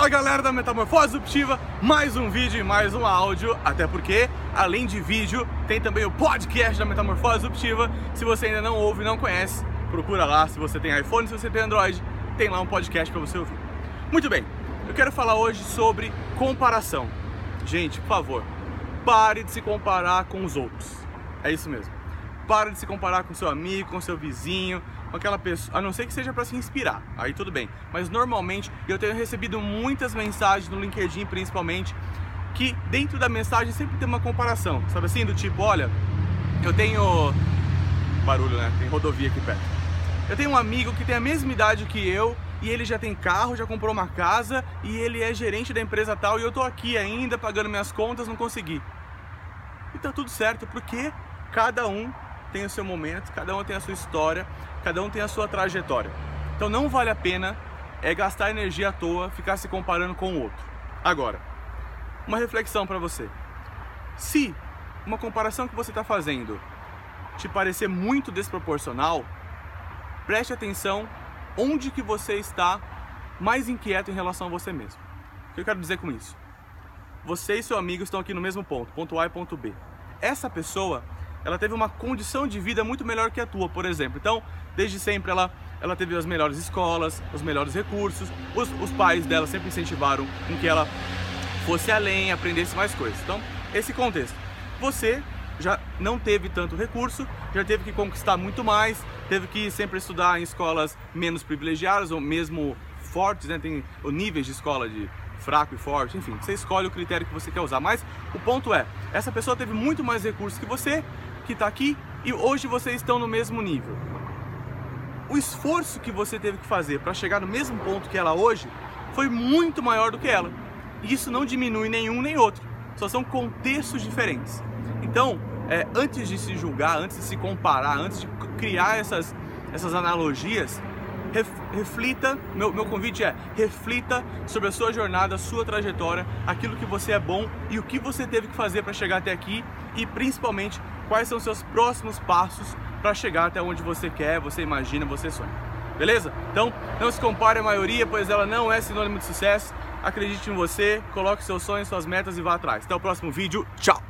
Fala galera da Metamorfose Disruptiva, mais um vídeo e mais um áudio, até porque, além de vídeo, tem também o podcast da Metamorfose Disruptiva. Se você ainda não ouve, não conhece, procura lá, se você tem iPhone, se você tem Android, tem lá um podcast para você ouvir. Muito bem, eu quero falar hoje sobre comparação. Gente, por favor, pare de se comparar com os outros. É isso mesmo. Pare de se comparar com seu amigo, com seu vizinho, com aquela pessoa, a não ser que seja para se inspirar, aí tudo bem. Mas normalmente eu tenho recebido muitas mensagens no LinkedIn, principalmente, que dentro da mensagem sempre tem uma comparação, sabe assim? Do tipo, olha, eu tenho. Barulho, né? Tem rodovia aqui perto. Eu tenho um amigo que tem a mesma idade que eu e ele já tem carro, já comprou uma casa e ele é gerente da empresa tal e eu tô aqui ainda pagando minhas contas, não consegui. E tá tudo certo, porque cada um tem o seu momento, cada um tem a sua história, cada um tem a sua trajetória. Então não vale a pena é gastar energia à toa, ficar se comparando com o outro. Agora, uma reflexão para você. Se uma comparação que você está fazendo te parecer muito desproporcional, preste atenção onde que você está mais inquieto em relação a você mesmo. O que eu quero dizer com isso? Você e seu amigo estão aqui no mesmo ponto, ponto A e ponto B. Essa pessoa ela teve uma condição de vida muito melhor que a tua, por exemplo. Então, desde sempre ela, ela teve as melhores escolas, os melhores recursos, os, os pais dela sempre incentivaram com que ela fosse além, aprendesse mais coisas. Então, esse contexto. Você já não teve tanto recurso, já teve que conquistar muito mais, teve que sempre estudar em escolas menos privilegiadas ou mesmo fortes, né? Tem níveis de escola de fraco e forte, enfim, você escolhe o critério que você quer usar. Mas o ponto é, essa pessoa teve muito mais recursos que você, que está aqui e hoje vocês estão no mesmo nível. O esforço que você teve que fazer para chegar no mesmo ponto que ela hoje foi muito maior do que ela. E isso não diminui nenhum nem outro, só são contextos diferentes. Então, é, antes de se julgar, antes de se comparar, antes de criar essas, essas analogias, reflita, meu, meu convite é reflita sobre a sua jornada, a sua trajetória, aquilo que você é bom e o que você teve que fazer para chegar até aqui e principalmente quais são os seus próximos passos para chegar até onde você quer, você imagina, você sonha. Beleza? Então, não se compare à maioria, pois ela não é sinônimo de sucesso. Acredite em você, coloque seus sonhos, suas metas e vá atrás. Até o próximo vídeo. Tchau!